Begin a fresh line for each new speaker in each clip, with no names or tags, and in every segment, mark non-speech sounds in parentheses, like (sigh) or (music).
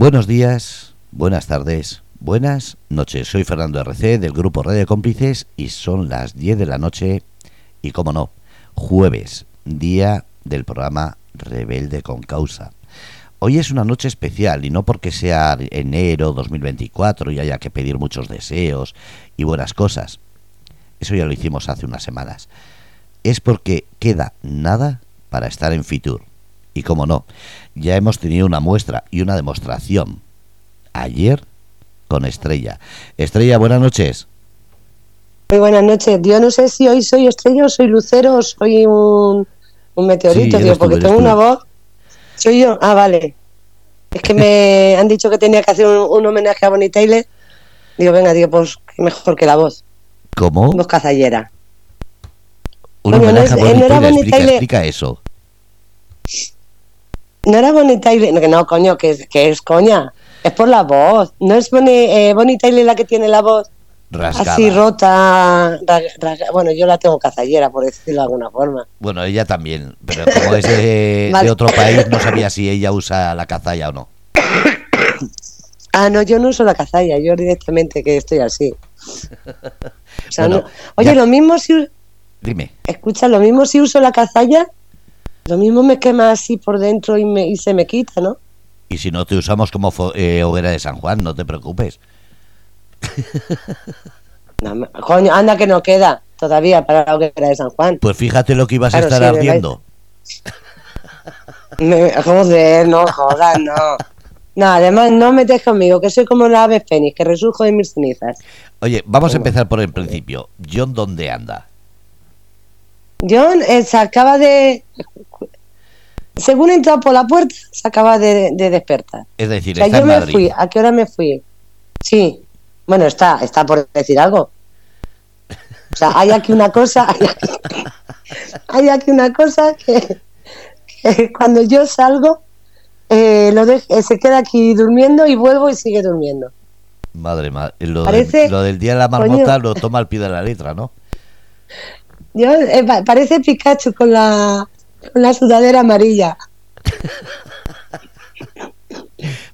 Buenos días, buenas tardes, buenas noches. Soy Fernando RC del grupo Radio Cómplices y son las 10 de la noche y, como no, jueves, día del programa Rebelde con Causa. Hoy es una noche especial y no porque sea enero 2024 y haya que pedir muchos deseos y buenas cosas. Eso ya lo hicimos hace unas semanas. Es porque queda nada para estar en Fitur. Y como no, ya hemos tenido una muestra y una demostración. Ayer con Estrella. Estrella, buenas noches.
Muy buenas noches. Yo no sé si hoy soy estrella o soy lucero o soy un, un meteorito,
Sí,
tío,
eres tú,
porque tengo
tú.
una voz. Soy yo. Ah, vale. Es que me (laughs) han dicho que tenía que hacer un, un homenaje a Bonnie Tyler. Digo, venga, digo, pues mejor que la voz.
¿Cómo?
Voz cazallera.
Un
Coño, no
homenaje
es-
a
eh,
Bonnie
no. Bonnie
Explica, explica eso.
No era Bonnie Tyler. No, que no, coño, que, es- que es coña. Es por la voz. No es Bonnie, eh, Bonnie Tyler la que tiene la voz
Rasgada.
así rota. ra- ra- bueno, yo la tengo cazallera, por decirlo de alguna forma.
Bueno, ella también, pero como es de, (laughs)
Vale.
de otro país, no sabía si ella usa la cazalla o no. (coughs)
Ah, no, yo no uso la cazalla, yo directamente que estoy así. (laughs) O sea,
Bueno,
no- Oye,
ya-
lo mismo si
Dime.
escucha, lo mismo si uso la cazalla, lo mismo me quema así por dentro y, me, y se me quita, ¿no?
Y si no te usamos como eh, hoguera de San Juan, no te preocupes. (laughs)
No, coño, anda que no queda todavía para la hoguera de San Juan.
Pues fíjate lo que ibas
Claro,
a estar
sí,
ardiendo. (laughs)
Me, joder, no jodas, no. No, además no metes conmigo, que soy como la ave fénix, que resurjo de mis cenizas.
Oye, vamos a empezar por el principio. John, ¿dónde anda?
John eh, se acaba de... Según he entrado por la puerta, se acaba de, de despertar.
Es decir,
O sea,
está
yo
en
me
Madrid.
fui. ¿A qué hora me fui? Sí. Bueno, está, está por decir algo. O sea, hay aquí una cosa, hay aquí, (laughs) hay aquí una cosa que, que cuando yo salgo, eh, lo de- eh, se queda aquí durmiendo y vuelvo y sigue durmiendo.
Madre mía, lo,
Parece-
del- lo del día de la marmota
coño.
lo toma al pie de la letra, ¿no? (laughs)
Yo, eh, pa- parece Pikachu con la, la sudadera amarilla.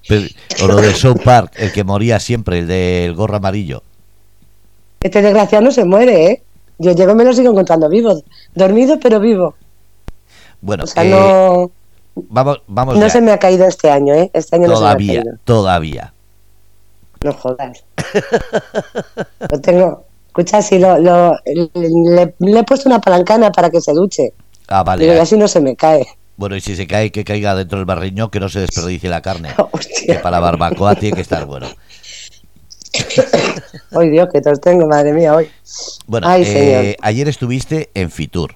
Pero- o lo de South Park, el que moría siempre, el del gorro amarillo.
Este desgraciado no se muere, ¿eh? Yo llego y me lo sigo encontrando vivo. Dormido, pero vivo.
Bueno,
O sea,
eh,
no,
vamos, vamos
no
ya.
se me ha caído este año, ¿eh? Este año no se me ha
todavía,
caído.
todavía.
No jodas. lo tengo. Escucha, si lo, lo- le, le he puesto una palancana para que se duche.
Ah, vale.
Digo, así no se me cae.
Bueno, y si se cae, que caiga dentro del barriño, que no se desperdicie la carne. (laughs) Que
Hostia.
para la barbacoa tiene que estar bueno. (laughs)
Ay, Dios, que tos tengo, madre mía, hoy.
Bueno,
Ay,
eh,
señor.
ayer estuviste en Fitur.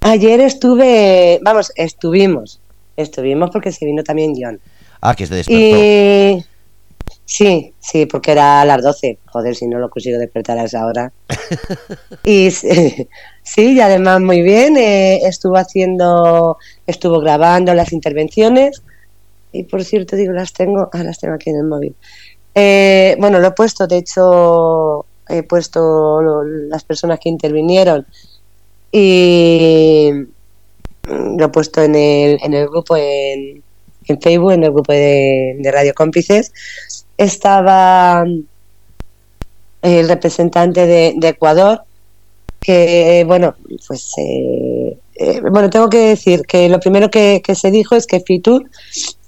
Ayer estuve, vamos, estuvimos. Estuvimos porque se vino también John.
Ah, que se despertó.
Y sí, sí, porque era a las 12. Joder, si no lo consigo despertar a esa hora. (laughs) y sí, (laughs) sí, y además muy bien. eh, estuvo haciendo, estuvo grabando las intervenciones. Y por cierto, digo, las tengo, ah, las tengo aquí en el móvil. Eh, bueno, lo he puesto, de hecho, he puesto lo- las personas que intervinieron y mm, lo he puesto en el, en el grupo en, en Facebook, en el grupo de, de Radio Cómplices. Estaba mm, el representante de, de Ecuador, que, bueno, pues, eh, eh, bueno, tengo que decir que lo primero que, que se dijo es que Fitur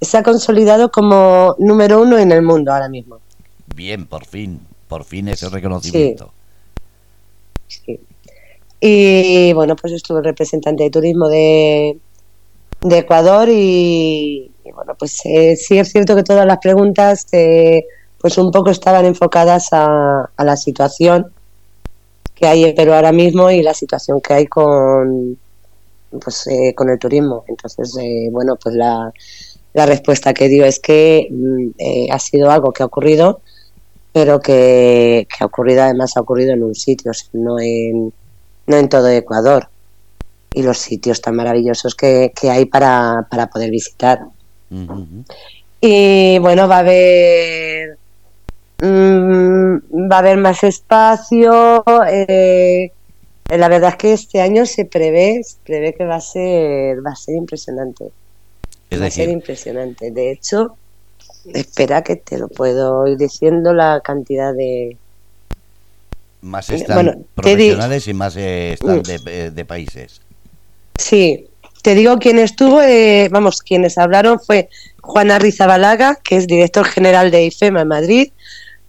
se ha consolidado como número uno en el mundo ahora mismo.
Bien, por fin. Por fin ese reconocimiento.
Sí. Y bueno, pues estuvo el representante de turismo de, de Ecuador y, y bueno, pues eh, sí es cierto que todas las preguntas eh, pues un poco estaban enfocadas a, a la situación que hay en Perú ahora mismo y la situación que hay con pues eh, con el turismo. Entonces, eh, bueno, pues la, respuesta que dio es que mm, eh, ha sido algo que ha ocurrido pero que, que ha ocurrido, además ha ocurrido en un sitio, no en, no en todo Ecuador. Y los sitios tan maravillosos que, que hay para, para poder visitar. Y bueno, va a haber mm, va a haber más espacio. eh, la verdad es que este año se prevé, se prevé que va a ser, va a ser impresionante.
Es
va a ser impresionante. De hecho, espera que te lo puedo ir diciendo la cantidad de...
Más están profesionales y más están de, de, países.
Sí, te digo quién estuvo, vamos, quienes hablaron fue Juana Rizabalaga, que es director general de IFEMA en Madrid,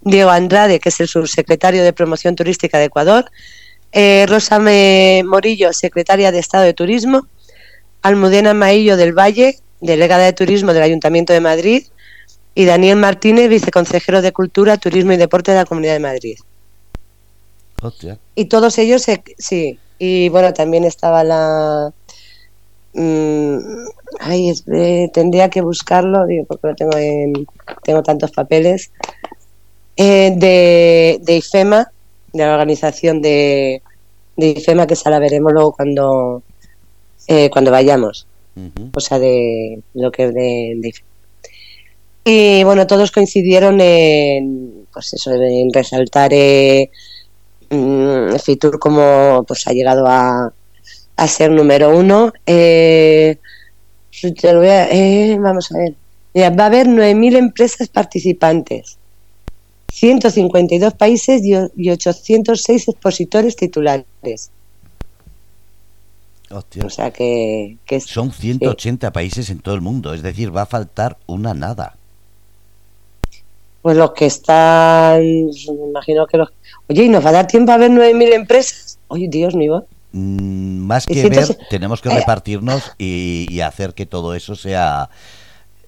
Diego Andrade, que es el subsecretario de Promoción Turística de Ecuador, eh, Rosa Morillo, secretaria de Estado de Turismo, Almudena Maillo del Valle, delegada de Turismo del Ayuntamiento de Madrid, y Daniel Martínez, viceconsejero de Cultura, Turismo y Deporte de la Comunidad de Madrid. Y todos ellos, sí, y bueno, también estaba la... Mm, ay, tendría que buscarlo, digo, porque lo tengo en... Tengo tantos papeles. Eh, de, de, IFEMA, de la organización de, de IFEMA, que esa la veremos luego cuando, eh, cuando vayamos. O sea, de lo que es de, IFEMA. Y bueno, todos coincidieron en, pues eso, en resaltar eh, mm, Fitur como pues ha llegado a, a ser número uno. Eh, vamos a ver. va a haber 9.000 empresas participantes. 152 países y 806 expositores titulares.
O sea que, Son 180 países en todo el mundo, es decir, va a faltar una nada.
Pues los que están, me imagino que los... Oye, ¿y nos va a dar tiempo a ver 9.000 empresas? Oye, Dios mío.
Mm, más que ver, tenemos que eh, repartirnos y, y, hacer que todo eso sea,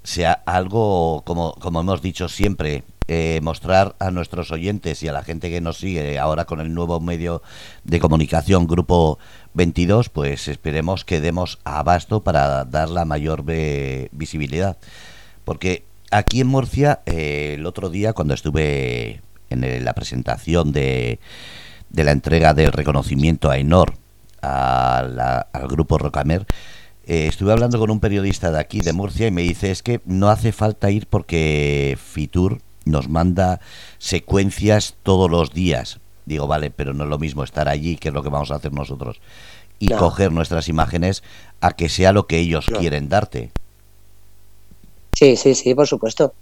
sea algo, como, como hemos dicho siempre, eh, mostrar a nuestros oyentes y a la gente que nos sigue ahora con el nuevo medio de comunicación Grupo 22, pues esperemos que demos abasto para dar la mayor visibilidad. Porque aquí en Murcia, eh, el otro día cuando estuve en la presentación de, de la entrega del reconocimiento a Enor, al grupo Rocamer, eh, estuve hablando con un periodista de aquí, de Murcia, y me dice, es que no hace falta ir porque Fitur nos manda secuencias todos los días. Digo, vale, pero no es lo mismo estar allí, que es lo que vamos a hacer nosotros, y coger nuestras imágenes a que sea lo que ellos quieren darte.
Sí, sí, sí, por supuesto.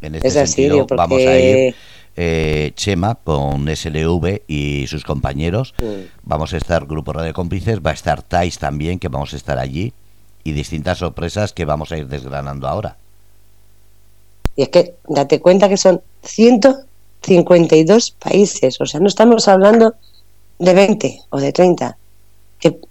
En este sentido, vamos a ir eh, Chema con SLV y sus compañeros. Vamos a estar Grupo Radio Cómplices, va a estar Tais también, que vamos a estar allí, y distintas sorpresas que vamos a ir desgranando ahora.
Y es que date cuenta que son 152 países, o sea, no estamos hablando de 20 o de 30.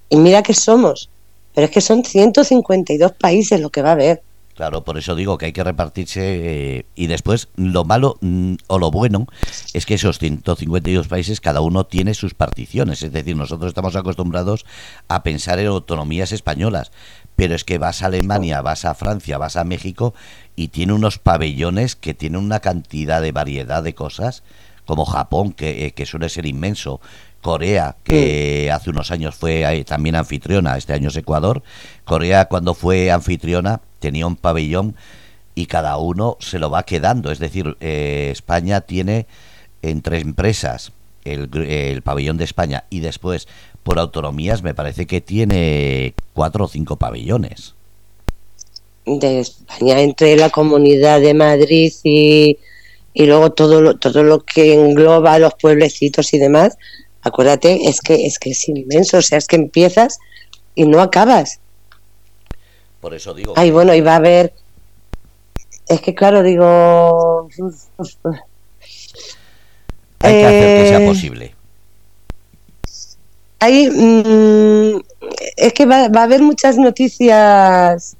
y mira que somos, pero es que son 152 países lo que va a haber.
Claro, por eso digo que hay que repartirse eh, y después lo malo mm, o lo bueno es que esos 152 países cada uno tiene sus particiones, es decir, nosotros estamos acostumbrados a pensar en autonomías españolas, pero es que vas a Alemania, vas a Francia, vas a México y tiene unos pabellones que tienen una cantidad de variedad de cosas, como Japón, que, eh, que suele ser inmenso, Corea, que hace unos años fue eh, también anfitriona, este año es Ecuador. Corea cuando fue anfitriona tenía un pabellón y cada uno se lo va quedando. Es decir, eh, España tiene entre empresas el, el, pabellón de España y después por autonomías me parece que tiene cuatro o cinco pabellones.
De España, entre la comunidad de Madrid y, y luego todo lo, todo lo que engloba los pueblecitos y demás, acuérdate, es que, es que es inmenso, o sea, es que empiezas y no acabas.
Por eso digo.
Ay, bueno, y va a haber. Es que, claro, digo.
Hay que hacer que sea eh, posible.
Hay, mm, es que va, a haber muchas noticias,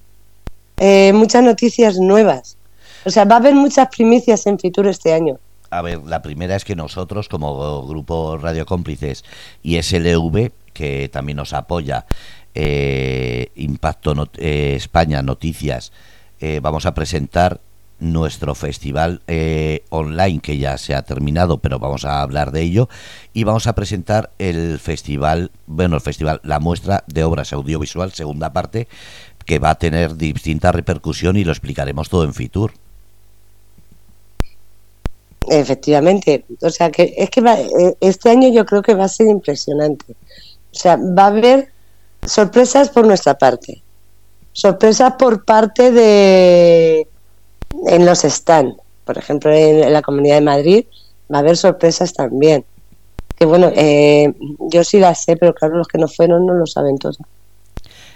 eh, muchas noticias nuevas. O sea, va a haber muchas primicias en Fitur este año.
A ver, la primera es que nosotros, como grupo Radio Cómplices y SLV, que también nos apoya, eh, Impacto eh, España Noticias, eh, vamos a presentar nuestro festival online que ya se ha terminado, pero vamos a hablar de ello y vamos a presentar el festival, bueno, el festival, la muestra de obras audiovisual, segunda parte, que va a tener distinta repercusión y lo explicaremos todo en Fitur.
Efectivamente, o sea que es que eh, este año yo creo que va a ser impresionante. O sea, va a haber sorpresas por nuestra parte, sorpresas por parte de, en los stands. Por ejemplo, en, la Comunidad de Madrid va a haber sorpresas también. Que bueno, eh, yo sí las sé, pero claro, los que no fueron no lo saben todos.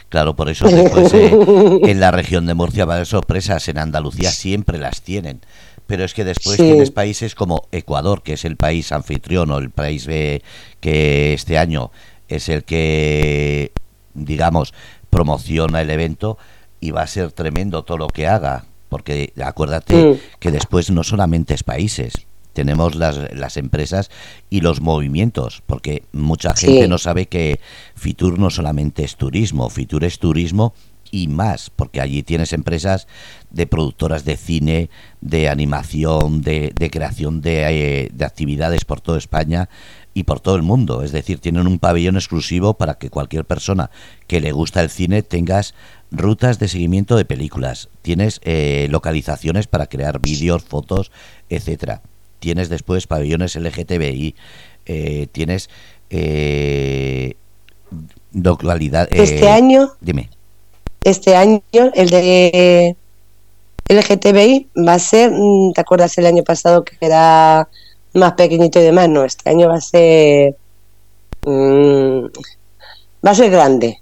Claro, por eso después eh, (laughs) en la región de Murcia va a haber sorpresas, en Andalucía siempre las tienen. Pero es que después tienes países como Ecuador, que es el país anfitrión o el país que este año es el que, digamos, promociona el evento y va a ser tremendo todo lo que haga. Porque acuérdate que después no solamente es países, tenemos las, las empresas y los movimientos, porque mucha gente no sabe que Fitur no solamente es turismo, Fitur es turismo y más, porque allí tienes empresas de productoras de cine, de animación, de, de creación de, eh, de actividades por toda España y por todo el mundo. Es decir, tienen un pabellón exclusivo para que cualquier persona que le gusta el cine tengas rutas de seguimiento de películas, tienes eh, localizaciones para crear vídeos, fotos, etcétera tienes después pabellones LGTBI, eh, tienes eh, localidad.
este año.
Dime.
Este año, el de LGTBI va a ser, mm, ¿te acuerdas el año pasado que era más pequeñito y demás? No, este año va a ser. Mm, va a ser grande.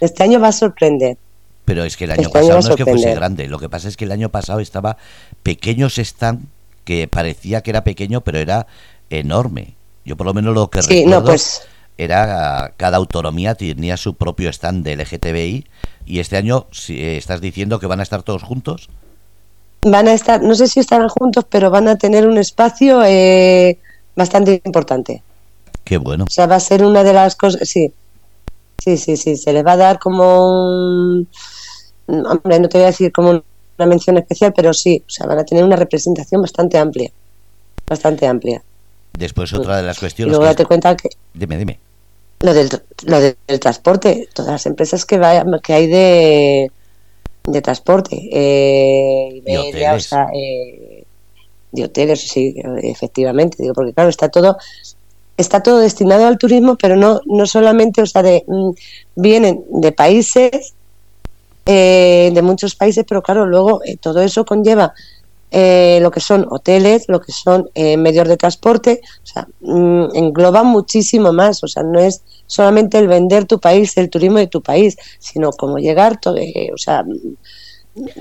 Este año va a sorprender.
Pero es que el año este pasado no es que fuese grande. Lo que pasa es que el año pasado estaba pequeños están que parecía que era pequeño, pero era enorme. Yo por lo menos lo que recuerdo pues era cada autonomía tenía su propio stand de LGTBI y este año si eh, estás diciendo que van a estar todos juntos.
Van a estar, no sé si estarán juntos, pero van a tener un espacio eh, bastante importante.
Qué bueno.
O sea, va a ser una de las cosas, sí, sí, sí, sí, se le va a dar como un, hombre, no te voy a decir como un una mención especial, pero sí, o sea, van a tener una representación bastante amplia, bastante amplia.
Después otra de las cuestiones.
Y luego date cuenta que.
Dime, dime.
Lo del, lo del transporte, todas las empresas que, vaya, que hay de, de transporte, eh, de, hoteles. Eh, de hoteles, sí, efectivamente, digo, porque claro, está todo está todo destinado al turismo, pero no, no solamente, o sea, de, mm, vienen de países eh, de muchos países, pero claro, luego eh, todo eso conlleva eh, lo que son hoteles, lo que son medios de transporte, o sea, mm, engloba muchísimo más, o sea, no es solamente el vender tu país, el turismo de tu país, sino cómo llegar, todo, o sea,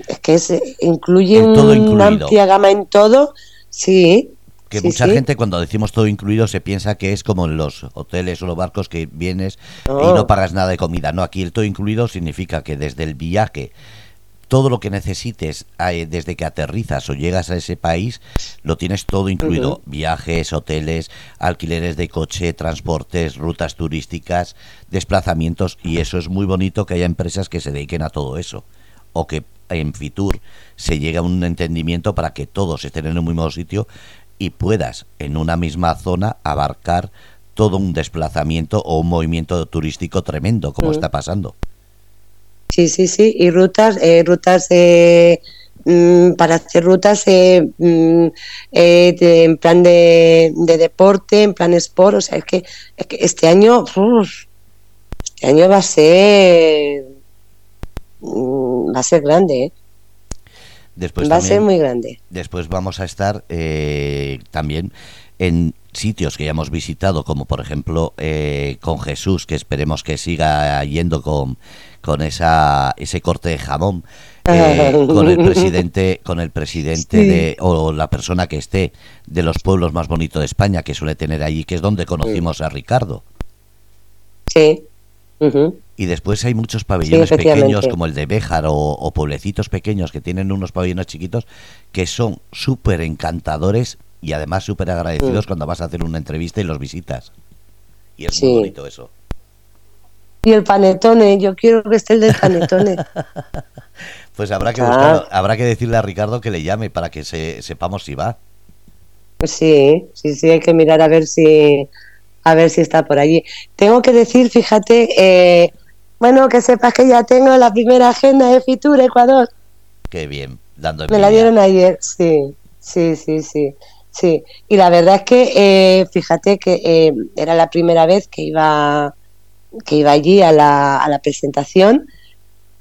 es que es, incluye una amplia gama en todo, sí,
que mucha gente cuando decimos todo incluido se piensa que es como en los hoteles o los barcos que vienes y no pagas nada de comida. No, aquí el todo incluido significa que desde el viaje, todo lo que necesites eh, desde que aterrizas o llegas a ese país, lo tienes todo incluido. Viajes, hoteles, alquileres de coche, transportes, rutas turísticas, desplazamientos y eso es muy bonito que haya empresas que se dediquen a todo eso. O que en Fitur se llegue a un entendimiento para que todos estén en el mismo sitio y puedas en una misma zona abarcar todo un desplazamiento o un movimiento turístico tremendo como está pasando.
Sí, sí, sí, y rutas, eh, rutas mm, para hacer rutas eh, mm, eh, en plan de, deporte, en plan sport, o sea, es que, este año, este año va a ser, va a ser grande, ¿eh?
Después
Va a ser muy grande.
Después vamos a estar también en sitios que ya hemos visitado, como por ejemplo con Jesús, que esperemos que siga yendo con, con esa, ese corte de jamón. Eh, con el presidente con el presidente de o la persona que esté de los pueblos más bonitos de España que suele tener allí que es donde conocimos a Ricardo
sí
y después hay muchos pabellones pequeños como el de Béjar o, pueblecitos pequeños que tienen unos pabellones chiquitos que son súper encantadores y además súper agradecidos mm. cuando vas a hacer una entrevista y los visitas. Y es muy bonito eso.
Y el panetone, yo quiero que esté el del panetone. (laughs)
pues habrá que buscarlo, habrá que decirle a Ricardo que le llame para que se, sepamos si va.
Pues sí, sí, sí, hay que mirar a ver si a ver si está por allí. Tengo que decir, fíjate, eh, bueno, que sepas que ya tengo la primera agenda de Fitur Ecuador.
Qué bien, dando
Me la dieron ayer, sí, sí, sí, sí. Sí, y la verdad es que eh, fíjate que eh, era la primera vez que iba que iba allí a la, a la presentación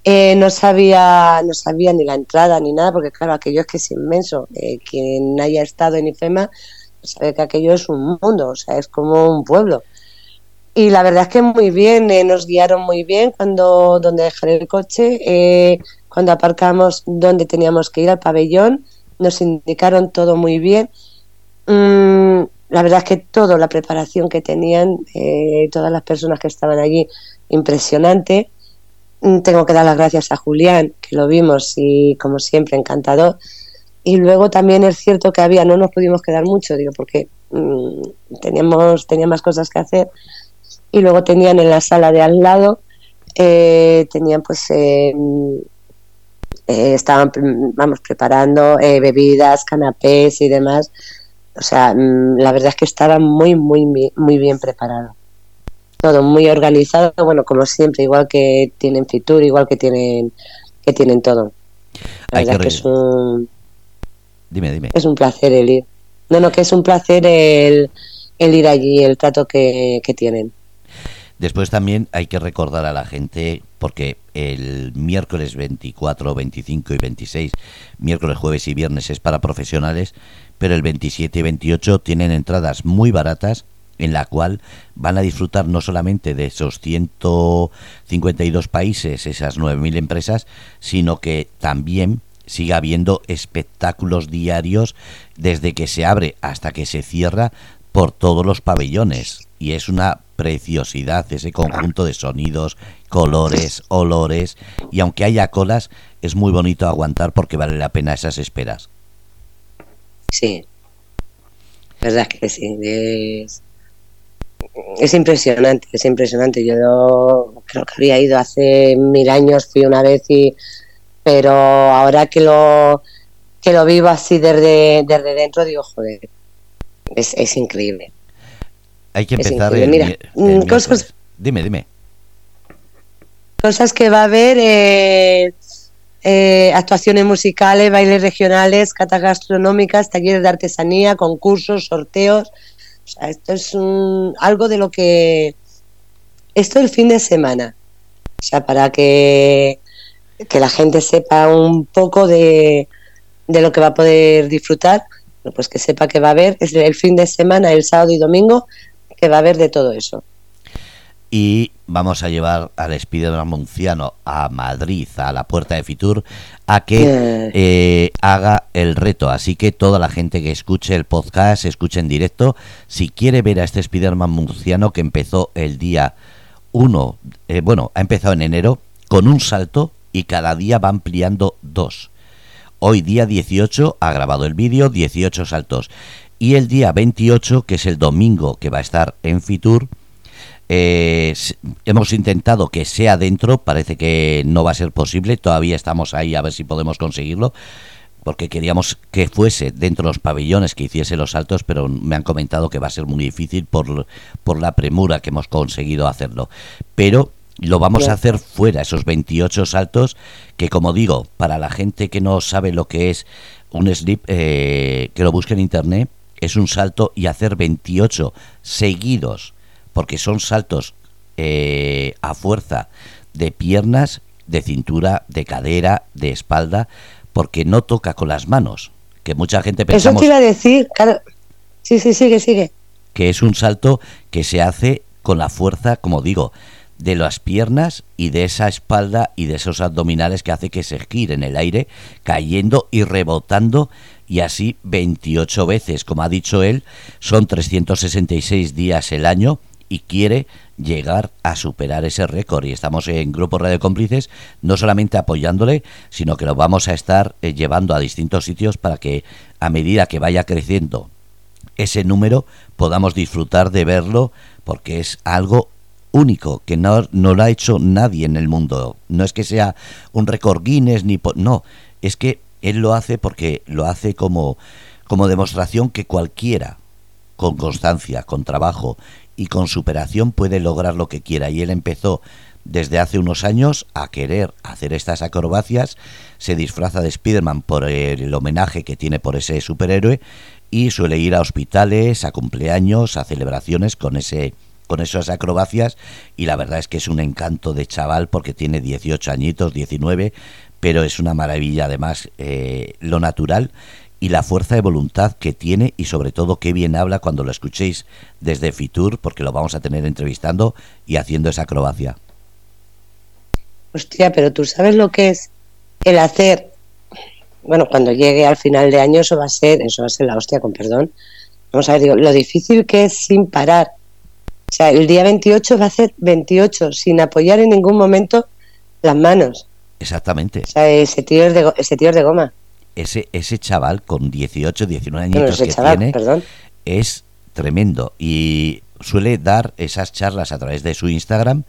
Eh, no sabía no sabía ni la entrada ni nada, porque claro, aquello es que es inmenso. Eh, quien haya estado en IFEMA sabe que aquello es un mundo, o sea, es como un pueblo. Y la verdad es que muy bien, eh, nos guiaron muy bien cuando donde dejar el coche, eh, cuando aparcamos donde teníamos que ir al pabellón, nos indicaron todo muy bien. Mm, la verdad es que todo, la preparación que tenían, eh, todas las personas que estaban allí, impresionante. Mm, tengo que dar las gracias a Julián, que lo vimos y como siempre encantador. Y luego también es cierto que había, no nos pudimos quedar mucho, digo, porque mm, teníamos, tenía más cosas que hacer. Y luego tenían en la sala de al lado, eh, tenían pues, eh, eh, estaban, vamos, preparando eh, bebidas, canapés y demás. O sea, mm, la verdad es que estaba muy, muy, muy bien preparado. Todo muy organizado, bueno, como siempre, igual que tienen Fitur, igual que tienen, que tienen todo. La
Hay
verdad
que
que es un,
Dime, dime.
es un placer el ir. No, no, que es un placer el, el ir allí, el trato que, que tienen.
Después también hay que recordar a la gente, porque el miércoles 24, 25 y 26, miércoles, jueves y viernes es para profesionales, pero el 27 y 28 tienen entradas muy baratas en la cual van a disfrutar no solamente de esos 152 países, esas 9.000 empresas, sino que también sigue habiendo espectáculos diarios desde que se abre hasta que se cierra por todos los pabellones y es una preciosidad ese conjunto de sonidos, colores, olores y aunque haya colas es muy bonito aguantar porque vale la pena esas esperas.
Sí, verdad que sí. Es, es impresionante, es impresionante. Yo creo que había ido hace mil años, fui una vez y pero ahora que lo que lo vivo así desde, desde dentro digo joder es, es increíble
Hay que
Es
empezar el,
Mira,
el
mm, cosas-.
Dime, dime.
cosas que va a haber eh, eh, actuaciones musicales bailes regionales catas gastronómicas talleres de artesanía concursos sorteos o sea esto es un, algo de lo que esto el fin de semana o sea para que que la gente sepa un poco de, de lo que va a poder disfrutar, pues que sepa que va a haber es el fin de semana, el sábado y domingo, que va a haber de todo eso.
Y vamos a llevar al Spiderman Munciano a Madrid, a la puerta de Fitur, a que
Eh.
haga el reto. Así que toda la gente que escuche el podcast, escuche en directo, si quiere ver a este Spiderman Munciano que empezó el día 1, eh, bueno, ha empezado en enero, con un salto y cada día va ampliando dos. Hoy día 18 ha grabado el vídeo, 18 saltos. Y el día 28, que es el domingo que va a estar en Fitur, eh, hemos intentado que sea dentro, parece que no va a ser posible, todavía estamos ahí a ver si podemos conseguirlo, porque queríamos que fuese dentro de los pabellones que hiciese los saltos, pero me han comentado que va a ser muy difícil por, por la premura que hemos conseguido hacerlo. Pero lo vamos a hacer fuera, esos 28 saltos, que como digo, para la gente que no sabe lo que es un slip, eh, que lo busque en internet, es un salto y hacer 28 seguidos, porque son saltos eh, a fuerza de piernas, de cintura, de cadera, de espalda, porque no toca con las manos, que mucha gente
Eso
pensamos
te iba a decir, claro. Sí, sí, sigue, sigue.
que es un salto que se hace con la fuerza, como digo, de las piernas y de esa espalda y de esos abdominales que hace que se gire en el aire, cayendo y rebotando y así 28 veces, como ha dicho él, son 366 días el año y quiere llegar a superar ese récord y estamos en Grupo Radio Cómplices no solamente apoyándole, sino que lo vamos a estar eh, llevando a distintos sitios para que a medida que vaya creciendo ese número podamos disfrutar de verlo porque es algo único que no, no lo ha hecho nadie en el mundo. No es que sea un récord Guinness ni no, es que él lo hace porque lo hace como como demostración que cualquiera con constancia, con trabajo y con superación puede lograr lo que quiera. Y él empezó desde hace unos años a querer hacer estas acrobacias, se disfraza de Spiderman por el homenaje que tiene por ese superhéroe y suele ir a hospitales, a cumpleaños, a celebraciones con ese con esas acrobacias. Y la verdad es que es un encanto de chaval porque tiene 18 añitos, 19, pero es una maravilla además eh, lo natural y la fuerza de voluntad que tiene y sobre todo qué bien habla cuando lo escuchéis desde Fitur porque lo vamos a tener entrevistando y haciendo esa acrobacia.
Hostia, pero tú sabes lo que es el hacer bueno, cuando llegue al final de año eso va a ser, eso va a ser la hostia, con perdón. Vamos a ver, digo, lo difícil que es sin parar. O sea, el día 28 va a ser 28, sin apoyar en ningún momento las manos.
Exactamente.
O sea, ese tío es de, ese tío es de goma.
Ese, ese chaval con 18, 19 añitos que tiene es tremendo y suele dar esas charlas a través de su Instagram,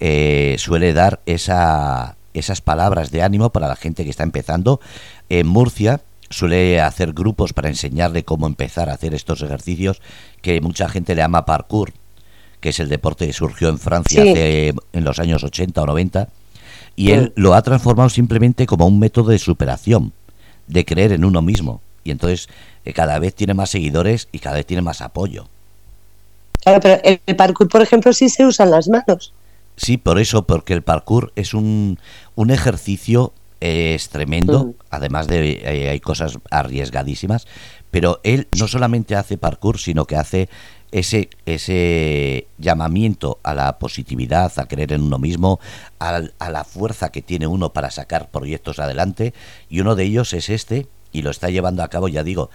eh, suele dar esa, esas palabras de ánimo para la gente que está empezando. En Murcia suele hacer grupos para enseñarle cómo empezar a hacer estos ejercicios que mucha gente le llama parkour, que es el deporte que surgió en Francia hace, en los años 80 o 90, y él lo ha transformado simplemente como un método de superación, de creer en uno mismo. Y entonces eh, cada vez tiene más seguidores y cada vez tiene más apoyo.
Claro, pero el parkour, por ejemplo, sí se usan las manos.
Sí, por eso, porque el parkour es un, un ejercicio eh, es tremendo, además de eh, hay cosas arriesgadísimas, pero él no solamente hace parkour, sino que hace ese, ese llamamiento a la positividad, a creer en uno mismo, a, a la fuerza que tiene uno para sacar proyectos adelante, y uno de ellos es este, y lo está llevando a cabo, ya digo,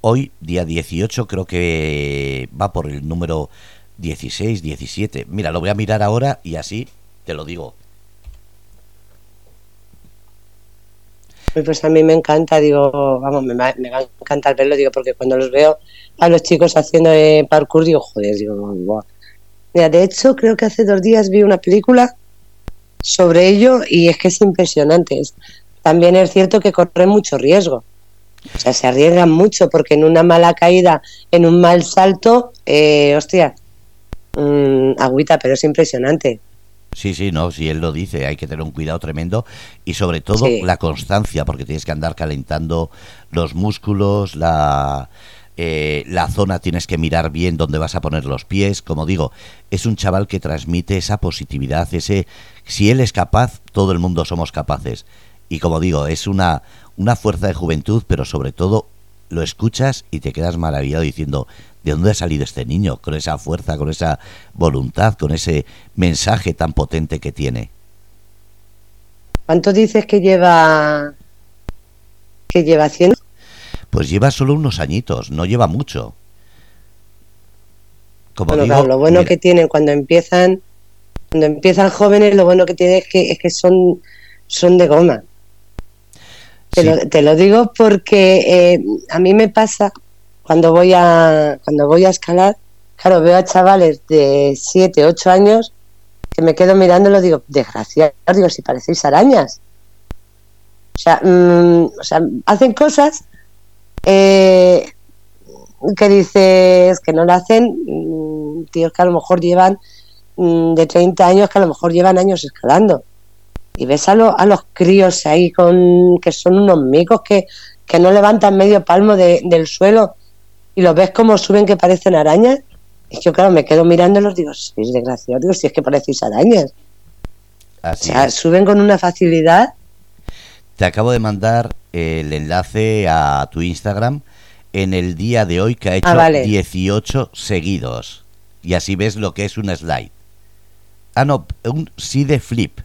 hoy, día 18, creo que va por el número 16, 17. Mira, lo voy a mirar ahora y así te lo digo.
Pues a mí me encanta, digo, vamos, me, me va a encantar verlo, digo, porque cuando los veo a los chicos haciendo eh, parkour, digo, joder, digo, Mira, de hecho, creo que hace dos días vi una película sobre ello y es que es impresionante. También es cierto que corren mucho riesgo. O sea, se arriesgan mucho porque en una mala caída, en un mal salto, eh, hostia, Mm, agüita, pero es impresionante.
Sí, sí, no, si él lo dice, hay que tener un cuidado tremendo y sobre todo la constancia, porque tienes que andar calentando los músculos, la, eh, la zona tienes que mirar bien dónde vas a poner los pies. Como digo, es un chaval que transmite esa positividad, ese si él es capaz, todo el mundo somos capaces. Y como digo, es una, una fuerza de juventud, pero sobre todo lo escuchas y te quedas maravillado diciendo, ¿de dónde ha salido este niño? Con esa fuerza, con esa voluntad, con ese mensaje tan potente que tiene.
¿Cuánto dices que lleva que lleva haciendo?
Pues lleva solo unos añitos, no lleva mucho.
Como lo bueno que tienen cuando empiezan cuando empiezan jóvenes, lo bueno que tienen es que es que son son de goma. Te, lo, digo porque eh, a mí me pasa cuando voy a cuando voy a escalar, claro, veo a chavales de 7, 8 años que me quedo mirando y lo digo, desgraciados, digo, si parecéis arañas. O sea, mm, o sea hacen cosas eh, que dices que no lo hacen mm, tíos que a lo mejor llevan mm, de 30 años, que a lo mejor llevan años escalando y ves a, a los críos ahí con que son unos micos que, que no levantan medio palmo del suelo y los ves como suben que parecen arañas. Y yo, claro, me quedo mirándolos, digo, es desgraciado, digo, si es que parecéis arañas. o sea, suben con una facilidad.
Te acabo de mandar el enlace a tu Instagram en el día de hoy que ha hecho 18 ah, seguidos. Y así ves lo que es un slide. Ah, no, un side flip.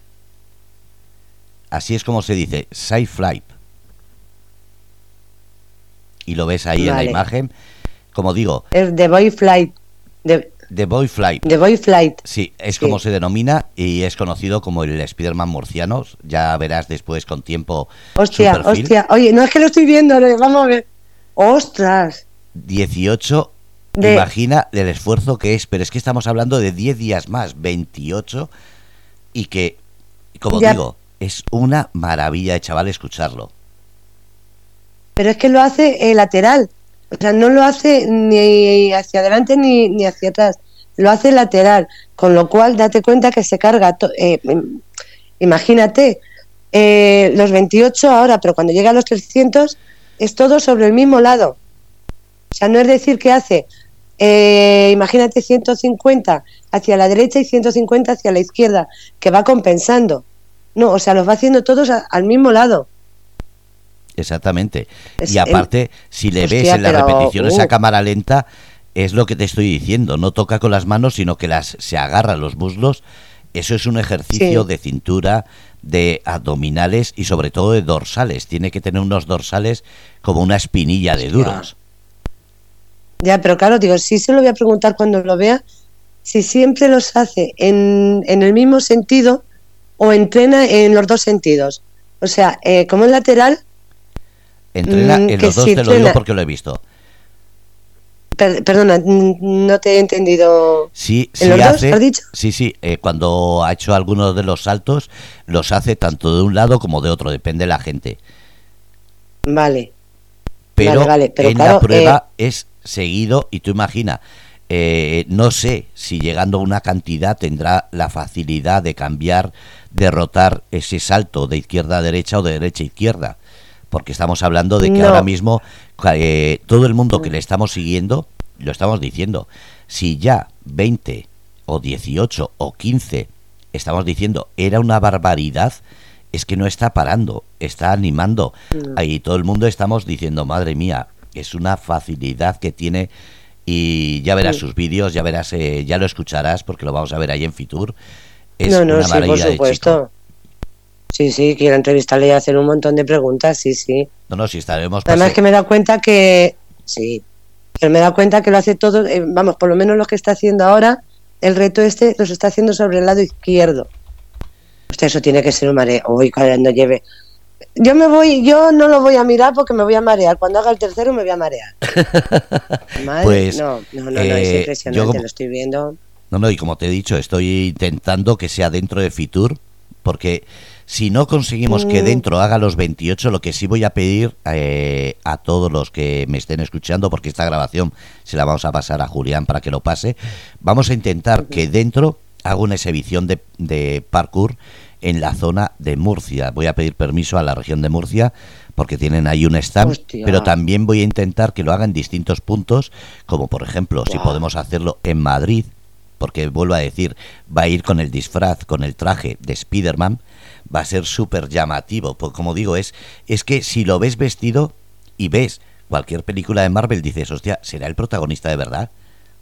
Así es como se dice, side flight. Y lo ves ahí en la imagen. Como digo.
Es The Boy Flight.
The, Boy Flight.
The Boy Flight.
Sí, es como se denomina y es conocido como el Spider-Man murciano. Ya verás después con tiempo.
Hostia, hostia. Oye, no es que lo estoy viendo, vamos a ver. Ostras.
18. Imagina el esfuerzo que es, pero es que estamos hablando de 10 días más, 28. Y que, como digo, es una maravilla de chaval escucharlo.
Pero es que lo hace eh, lateral. O sea, no lo hace ni hacia adelante ni, ni hacia atrás. Lo hace lateral. Con lo cual, date cuenta que se carga. Eh, em, imagínate, eh, los 28 ahora, pero cuando llega a los 300 es todo sobre el mismo lado. O sea, no es decir que hace, imagínate 150 hacia la derecha y 150 hacia la izquierda, que va compensando. No, o sea, los va haciendo todos al mismo lado.
Exactamente. y aparte, si le ves en la repetición esa uh. cámara lenta, es lo que te estoy diciendo, no toca con las manos, sino que las se agarra los muslos. Eso es un ejercicio de cintura, de abdominales y sobre todo de dorsales. Tiene que tener unos dorsales como una espinilla de duros.
Ya, pero claro, digo, sí se lo voy a preguntar cuando lo vea, si siempre los hace en, en el mismo sentido o entrena en los dos sentidos. O sea, eh, como es lateral...
Entrena mm, en los dos, te lo digo porque lo he visto.
perdona, no te he entendido.
Sí, sí los hace, dicho? Sí, sí, eh, cuando ha hecho algunos de los saltos, los hace tanto de un lado como de otro, depende de la gente.
Vale.
Pero, en la prueba eh, es seguido y tú imagina, eh, no sé si llegando a una cantidad tendrá la facilidad de cambiar, derrotar ese salto de izquierda a derecha o de derecha a izquierda, porque estamos hablando de que ahora mismo eh, todo el mundo que le estamos siguiendo, lo estamos diciendo, si ya 20 o 18 o 15 estamos diciendo era una barbaridad, es que no está parando, está animando. Ahí todo el mundo estamos diciendo, madre mía, es una facilidad que tiene y ya verás sus vídeos, ya verás, eh, ya lo escucharás porque lo vamos a ver ahí en Fitur. Es
no, no, sí, por supuesto. Sí, sí, quiero entrevistarle y hacer un montón de preguntas, sí, sí.
No, no, sí estaremos.
Además que me he dado cuenta que, sí, pero me he dado cuenta que lo hace todo, eh, vamos, por lo menos lo que está haciendo ahora, el reto este los está haciendo sobre el lado izquierdo. Usted eso tiene que ser un mareo. Uy, cuando lleve yo me voy, yo no lo voy a mirar porque me voy a marear. Cuando haga el tercero me voy a marear. (laughs)
pues,
no, no, no, es eh, impresionante, lo estoy viendo.
No, no, y como te he dicho, estoy intentando que sea dentro de Fitur, porque si no conseguimos que mm. dentro haga los 28, lo que sí voy a pedir eh, a todos los que me estén escuchando, porque esta grabación se la vamos a pasar a Julián para que lo pase, vamos a intentar que dentro haga una exhibición de, de parkour en la zona de Murcia. Voy a pedir permiso a la región de Murcia porque tienen ahí un stand, pero también voy a intentar que lo hagan en distintos puntos, como por ejemplo, si podemos hacerlo en Madrid, porque vuelvo a decir, va a ir con el disfraz, con el traje de Spider-Man, va a ser súper llamativo, porque como digo, es, es que si lo ves vestido y ves cualquier película de Marvel, dices, hostia, ¿será el protagonista de verdad?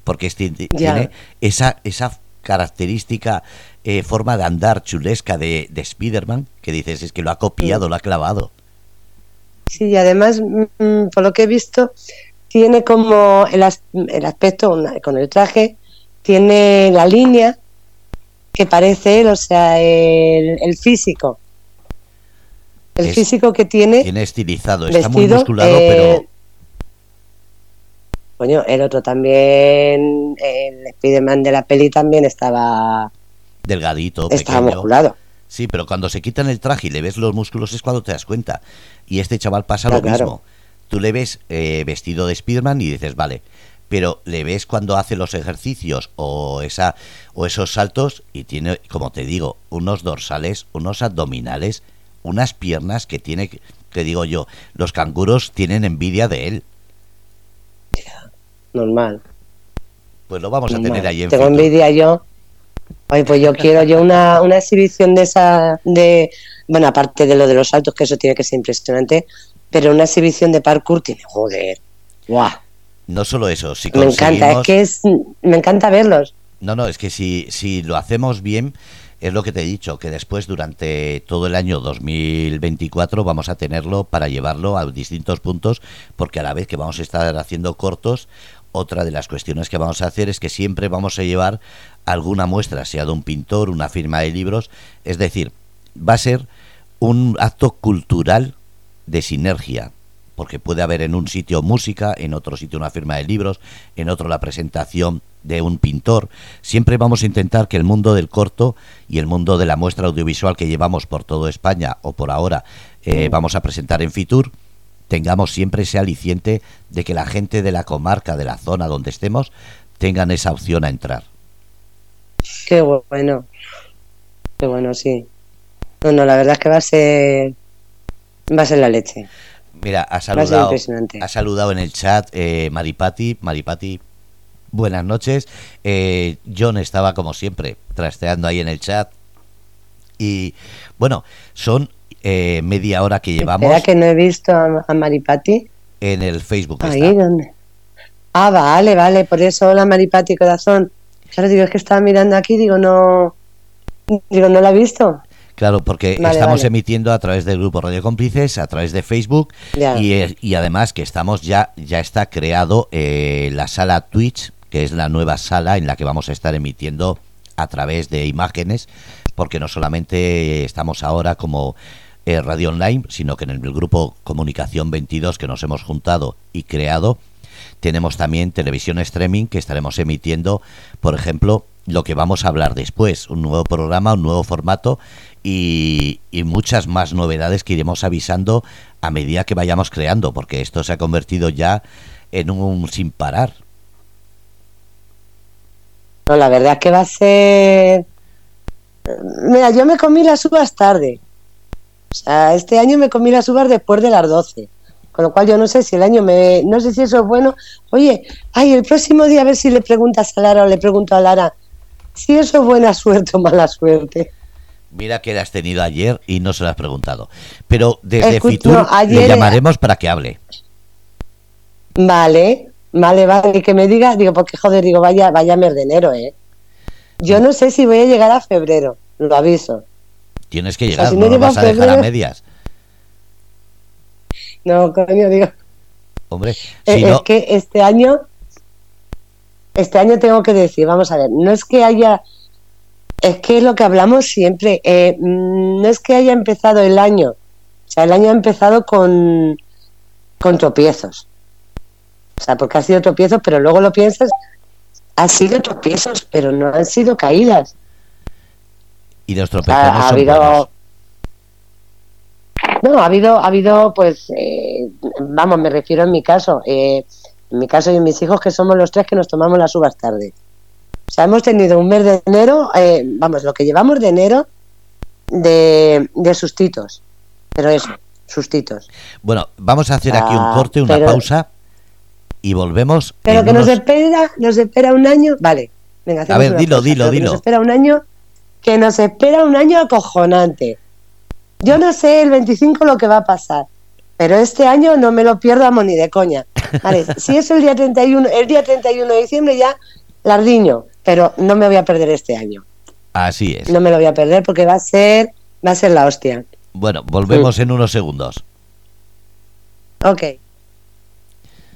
Porque este, tiene esa, esa característica eh, forma de andar chulesca de, de Spider-Man, que dices, es que lo ha copiado, lo ha clavado.
Sí, y además, mm, por lo que he visto, tiene como el, el aspecto, con el traje, tiene la línea que parece él, o sea, el, físico. El físico que tiene.
Tiene estilizado, está muy musculado, eh, pero.
Coño, el otro también, el Spider-Man de la peli también estaba
delgadito,
Está musculado.
Sí, pero cuando se quitan el traje y le ves los músculos es cuando te das cuenta. Y este chaval pasa lo mismo. Tú le ves eh, vestido de Spiderman y dices, vale, pero le ves cuando hace los ejercicios o esa o esos saltos y tiene, como te digo, unos dorsales, unos abdominales, unas piernas que tiene, que digo yo, los canguros tienen envidia de él.
Normal.
Pues lo vamos a tener ahí en
Tengo envidia yo Ay, pues yo quiero yo una, una exhibición de esa, de, bueno, aparte de lo de los saltos, que eso tiene que ser impresionante, pero una exhibición de parkour tiene, joder, guau.
No solo eso, si
Me encanta, es que es, me encanta verlos.
No, no, es que si, si lo hacemos bien, es lo que te he dicho, que después durante todo el año 2024 vamos a tenerlo para llevarlo a distintos puntos, porque a la vez que vamos a estar haciendo cortos, otra de las cuestiones que vamos a hacer es que siempre vamos a llevar alguna muestra, sea de un pintor, una firma de libros, es decir, va a ser un acto cultural de sinergia, porque puede haber en un sitio música, en otro sitio una firma de libros, en otro la presentación de un pintor. Siempre vamos a intentar que el mundo del corto y el mundo de la muestra audiovisual que llevamos por toda España o por ahora eh, vamos a presentar en Fitur, tengamos siempre ese aliciente de que la gente de la comarca, de la zona donde estemos, tengan esa opción a entrar.
Qué bueno. Qué bueno, sí. No, no, la verdad es que va a ser. Va a ser la leche.
Mira, ha saludado, ha saludado en el chat eh, Maripati. Maripati, buenas noches. Eh, John estaba como siempre trasteando ahí en el chat. Y bueno, son eh, media hora que llevamos.
Espera que no he visto a, a Maripati.
En el Facebook.
Ahí está. donde. Ah, vale, vale, por eso hola Maripati Corazón. Claro, digo, es que estaba mirando aquí, digo, no. Digo, no la he visto.
Claro, porque
Vale,
estamos
vale.
emitiendo a través del grupo Radio Cómplices, a través de Facebook y, y además que estamos ya ya está creado eh, la sala Twitch, que es la nueva sala en la que vamos a estar emitiendo a través de imágenes, porque no solamente estamos ahora como eh, radio online, sino que en el grupo Comunicación 22 que nos hemos juntado y creado, tenemos también televisión streaming que estaremos emitiendo, por ejemplo, lo que vamos a hablar después, un nuevo programa, un nuevo formato y, muchas más novedades que iremos avisando a medida que vayamos creando, porque esto se ha convertido ya en un sin parar.
No, la verdad es que va a ser. Mira, yo me comí las uvas tarde. O sea, este año me comí las uvas después de las 12. Con lo cual yo no sé si el año me... No sé si eso es bueno. Oye, ay, el próximo día a ver si le preguntas a Lara o le pregunto a Lara si eso es buena suerte o mala suerte.
Mira que la has tenido ayer y no se lo has preguntado. Pero desde
Escu-
Fitur
ayer-
le llamaremos para que hable.
Vale, vale, vale, que me diga, digo, porque joder, digo, vaya, vaya mes de enero, ¿eh? Yo no sé si voy a llegar a febrero, lo aviso.
Tienes que
sea,
llegar,
si
no
no
lo
llega
vas a dejar a
febrero-
medias.
No, coño, digo,
Hombre,
Eh,
si
es
no,
que este año, este año tengo que decir, vamos a ver, no es que haya, es que es lo que hablamos siempre, eh, mm, no es que haya empezado el año, o sea, el año ha empezado con, con tropiezos, o sea, porque ha sido tropiezos, pero luego lo piensas, ha sido tropiezos, pero no han sido caídas.
y los
O sea,
tropezones
ha habido
buenos.
no ha habido ha habido pues eh, vamos me refiero en mi caso eh, en mi caso y en mis hijos que somos los tres que nos tomamos las uvas tarde o sea hemos tenido un mes de enero eh, vamos lo que llevamos de enero de, de sustitos pero eso sustitos
Bueno, vamos a hacer aquí un
Ah,
corte, una
pero-
pausa y volvemos.
pero que nos espera nos espera un año vale venga hacemos
ver, dilo,
cosa,
dilo, dilo.
nos espera un año que nos espera un año acojonante yo no sé el 25 lo que va a pasar pero este año no me lo pierdo a ni de coña vale (laughs) si es el día 31 el día 31 de diciembre ya lardiño pero no me voy a perder este año
Así es.
no me lo voy a perder porque va a ser va a ser la hostia
Bueno, volvemos en unos segundos.
ok